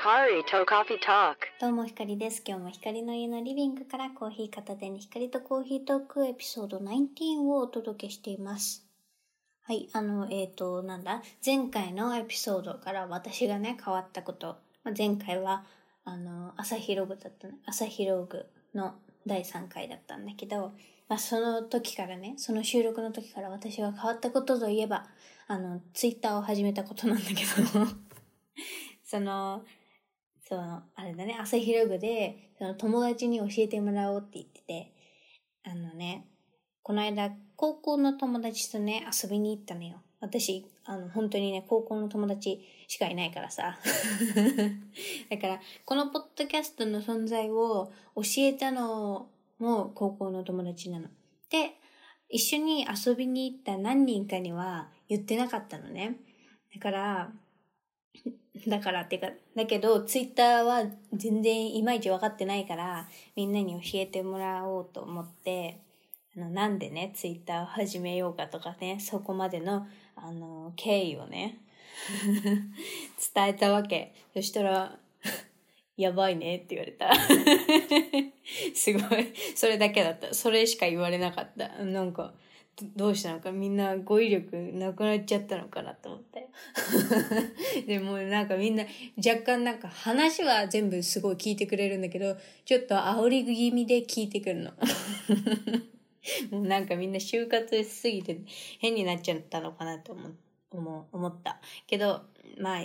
Hikari to Coffee Talk. どうもひかりです。今日もひかりの家のリビングからコーヒー片手にひかりとコーヒートークエピソード19をお届けしています。はい、あの、えっ、と、なんだ、前回のエピソードから私がね、変わったこと。ま、前回は、あの、朝日ログだったね。朝日ログの第3回だったんだけど、まあ、その時からね、その収録の時から私が変わったことといえば、あの、ツイッターを始めたことなんだけど、その、その、あれだね、朝日ログで、その友達に教えてもらおうって言ってて、あのね、この間、高校の友達とね、遊びに行ったのよ。私、あの、本当にね、高校の友達しかいないからさ。だから、このポッドキャストの存在を教えたのも高校の友達なの。で、一緒に遊びに行った何人かには言ってなかったのね。だから、だからっていうか、だけど、ツイッターは全然いまいち分かってないから、みんなに教えてもらおうと思って、あの、なんでね、ツイッターを始めようかとかね、そこまでの、あの、経緯をね、伝えたわけ。そしたら、やばいねって言われた。すごい。それだけだった。それしか言われなかった。なんか、どうしたのかみんな語彙力なくなっちゃったのかなと思って。でもなんかみんな若干なんか話は全部すごい聞いてくれるんだけど、ちょっと煽り気味で聞いてくるの。もうなんかみんな就活しすぎて変になっちゃったのかなと思思思った。けど、まあ、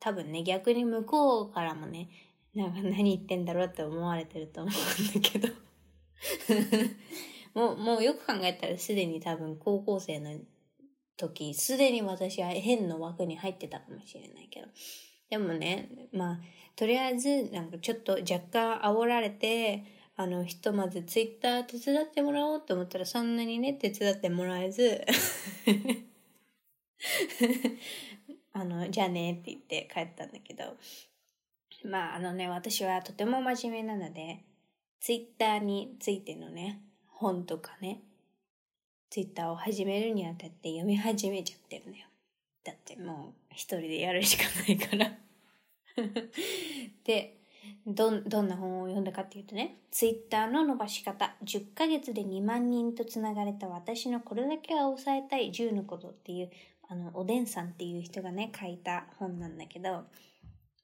多分ね、逆に向こうからもね、なんか何言ってんだろうって思われてると思うんだけど。もう、もうよく考えたらすでに多分高校生の時、すでに私は変の枠に入ってたかもしれないけど。でもね、まあ、とりあえず、なんかちょっと若干煽られて、あの、ひとまずツイッター手伝ってもらおうと思ったらそんなにね、手伝ってもらえず、あの、じゃあねって言って帰ったんだけど、まあ、あのね、私はとても真面目なので、ツイッターについてのね、本とかね、ツイッターを始めるにあたって読み始めちゃってるのよ。だってもう一人でやるしかないから。で、どん、どんな本を読んだかっていうとね、ツイッターの伸ばし方、10ヶ月で2万人とつながれた私のこれだけは抑えたい10のことっていう、あの、おでんさんっていう人がね、書いた本なんだけど、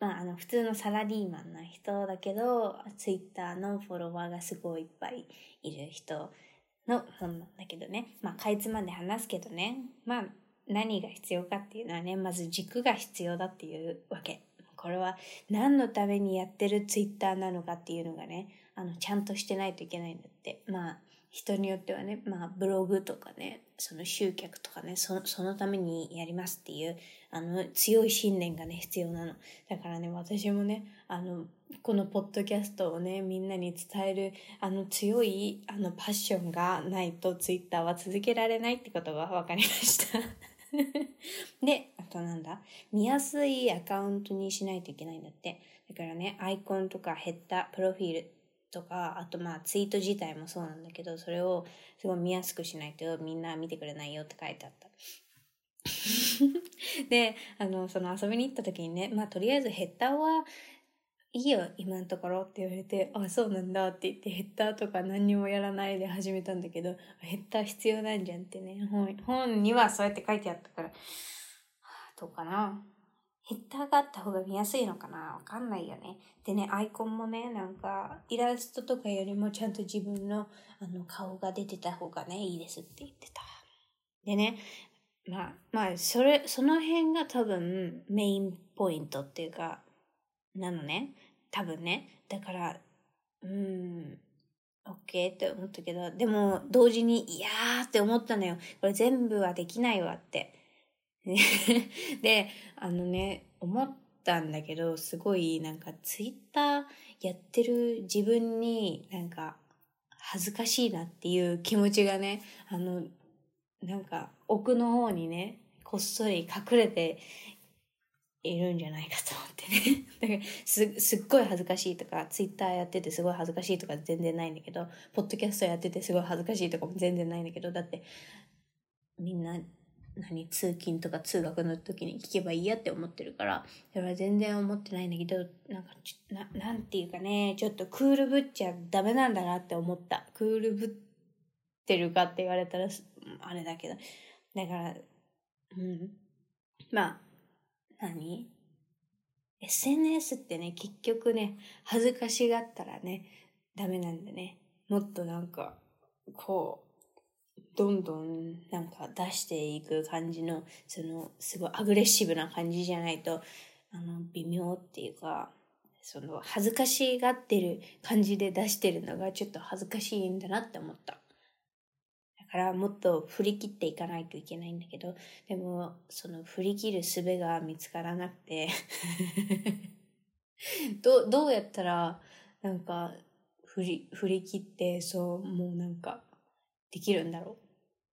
まあ、あの、普通のサラリーマンな人だけど、ツイッターのフォロワーがすごいいっぱいいる人の本なんだけどね。まあ、かいつまんで話すけどね。まあ、何が必要かっていうのはね、まず軸が必要だっていうわけ。これは何のためにやってるツイッターなのかっていうのがね、あの、ちゃんとしてないといけないんだって。まあ、人によってはね、まあ、ブログとかね、その集客とかね、そのためにやりますっていう、あの、強い信念がね、必要なの。だからね、私もね、あの、このポッドキャストをね、みんなに伝える、あの、強い、あの、パッションがないと、ツイッターは続けられないってことが分かりました。で、あとなんだ？見やすいアカウントにしないといけないんだって。だからね、アイコンとかヘッダー、プロフィールとか、あとまあツイート自体もそうなんだけど、それをすごい見やすくしないとみんな見てくれないよって書いてあった。で、あの、その遊びに行った時にね、まあとりあえずヘッダーはいいよ、今のところって言われて、あ、そうなんだって言ってヘッダーとか何にもやらないで始めたんだけど、ヘッダー必要なんじゃんってね、本本にはそうやって書いてあったから、どうかな。ヘッダーがあった方が見やすいのかな？わかんないよね。でね、アイコンもね、なんか、イラストとかよりもちゃんと自分のあの顔が出てた方がね、いいですって言ってた。でね、まあ、まあ、それ、その辺が多分メインポイントっていうか、なのね。多分ね。だから、うーん、オッケーって思ったけど、でも同時に、いやーって思ったのよ。これ全部はできないわって。で、あのね、思ったんだけど、すごいなんかツイッターやってる自分になんか恥ずかしいなっていう気持ちがね、あの、なんか奥の方にね、こっそり隠れているんじゃないかと思ってね。だからす、すっごい恥ずかしいとか、ツイッターやっててすごい恥ずかしいとか全然ないんだけど、ポッドキャストやっててすごい恥ずかしいとかも全然ないんだけど、だって、みんな何、通勤とか通学の時に聞けばいいやって思ってるから、それは全然思ってないんだけど、なんかちな、なんていうかね、ちょっとクールぶっちゃダメなんだなって思った。クールぶってるかって言われたら、あれだけど。だから、うん。まあ、何 ?SNS ってね、結局ね、恥ずかしがったらね、ダメなんだね。もっとなんか、こう、どんどんなんか出していく感じの、その、すごいアグレッシブな感じじゃないと、あの、微妙っていうか、その、恥ずかしがってる感じで出してるのがちょっと恥ずかしいんだなって思った。だからもっと振り切っていかないといけないんだけど、でも、その振り切る術が見つからなくて ど、どうやったら、なんか、振り、振り切って、そう、もうなんか、できるんだろうっ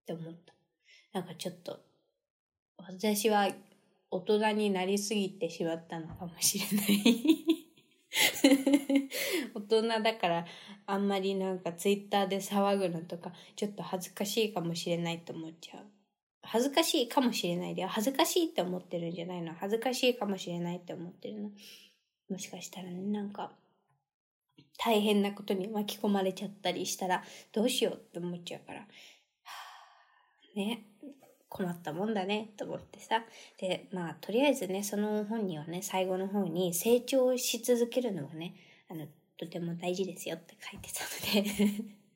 て思った。なんかちょっと、私は大人になりすぎてしまったのかもしれない 大人だからあんまりなんかツイッターで騒ぐのとかちょっと恥ずかしいかもしれないと思っちゃう。恥ずかしいかもしれないで、恥ずかしいって思ってるんじゃないの？恥ずかしいかもしれないって思ってるの？もしかしたらね、なんか大変なことに巻き込まれちゃったりしたらどうしようって思っちゃうから、はあ、ね、困ったもんだねと思ってさ。で、まあとりあえずね、その本にはね、最後の方に成長し続けるのがね、あの、とても大事ですよって書いてたので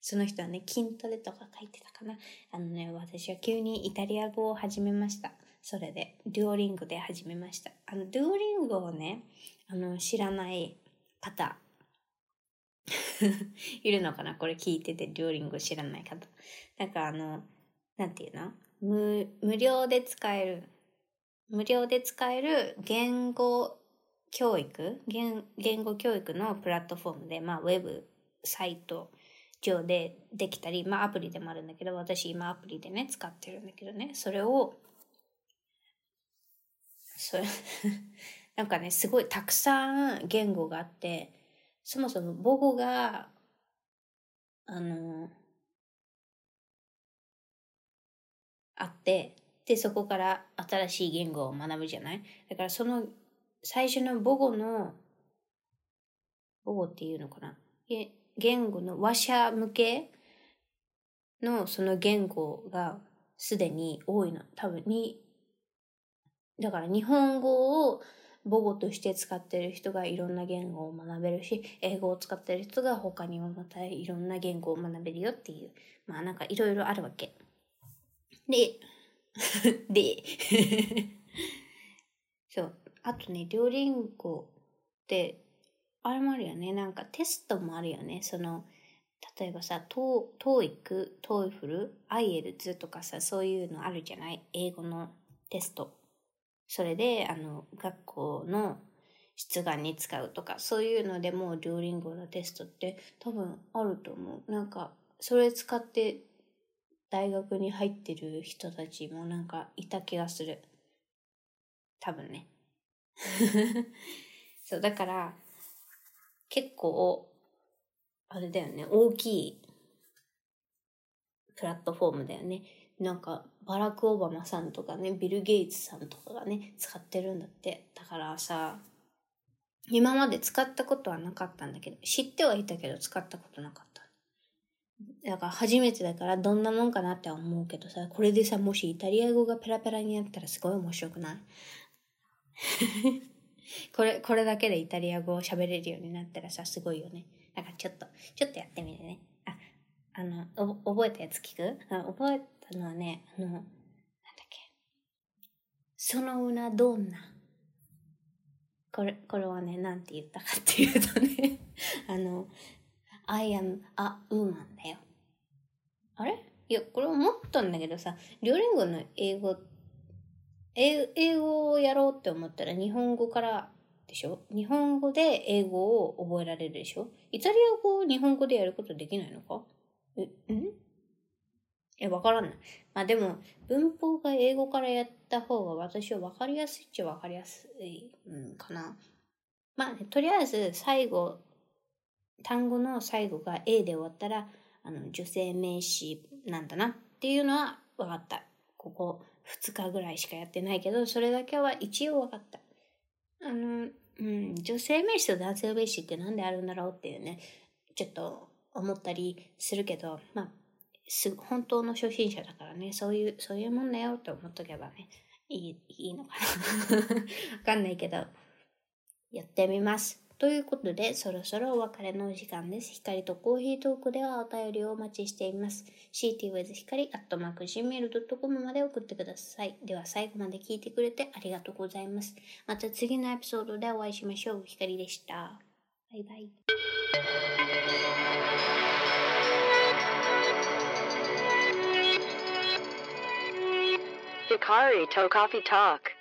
その人はね、筋トレとか書いてたかな。あのね、私は急にイタリア語を始めました。それで、デュオリングで始めました。あの、デュオリングをね、あの、知らない方 いるのかな？これ聞いてて、両リング知らない方。なんかあの、なんていうの？無、無料で使える、無料で使える言語教育？言言語教育のプラットフォームで、まあ、ウェブサイト上でできたり、まあ、アプリでもあるんだけど、私今アプリでね、使ってるんだけどね、それを、それなんかね、すごいたくさん言語があって、そもそも母語が、あの、あって、で、そこから新しい言語を学ぶじゃない？だからその最初の母語の、母語っていうのかな？言語の話者向けのその言語がすでに多いの。多分に、だから日本語を母語として使ってる人がいろんな言語を学べるし、英語を使ってる人が他にもまたいろんな言語を学べるよっていう、まあなんかいろいろあるわけ。で、で、そう。あとね、両リンゴって、あれもあるよね。なんかテストもあるよね。その、例えばさ、 TOEIC、TOEFL、IELTS とかさ、そういうのあるじゃない？英語のテスト。それで、あの、学校の出願に使うとか、そういうのでも、 Duolingo のテストって多分あると思う。なんか、それ使って大学に入ってる人たちもなんかいた気がする。多分ね。そう、だから、結構、あれだよね、大きいプラットフォームだよね。なんか、バラク・オバマさんとかね、ビル・ゲイツさんとかがね、使ってるんだって。だからさ、今まで使ったことはなかったんだけど、知ってはいたけど使ったことなかった。だから初めてだからどんなもんかなって思うけどさ、これでさ、もしイタリア語がペラペラになったらすごい面白くない？これ、これだけでイタリア語を喋れるようになったらさ、すごいよね。だからちょっと、ちょっとやってみるね。あ、あの、覚えたやつ聞く？覚えたのはね、あの、なんだっけ。そのうなどんな。これ、これはね、なんて言ったかっていうとね あの、I am a woman だよ。あれ？いや、これ思ったんだけどさ、リオリンゴの英語、英英語をやろうって思ったら日本語からでしょ？日本語で英語を覚えられるでしょ？イタリア語を日本語でやることできないのか？え、ん？え、わからない。まあでも、文法が英語からやった方が私はわかりやすいっちゃわかりやすい、ん、かな。まあ、ね、とりあえず最後、単語の最後が A で終わったら、あの、女性名詞なんだなっていうのは分かった。ここ2日ぐらいしかやってないけど、それだけは一応分かった。あの、うん、女性名詞と男性名詞って何であるんだろうっていうね、ちょっと思ったりするけど、まあ、す本当の初心者だからね、そういう、そういうもんだよって思っとけばね、いい、いいのかな わかんないけど、やってみます。ということで、そろそろお別れのお時間です。光とコーヒートークではお便りをお待ちしています。ctwith 光 gmail.com まで送ってください。では最後まで聞いてくれてありがとうございます。また次のエピソードでお会いしましょう。光でした。バイバイ。Hikari To Coffee Talk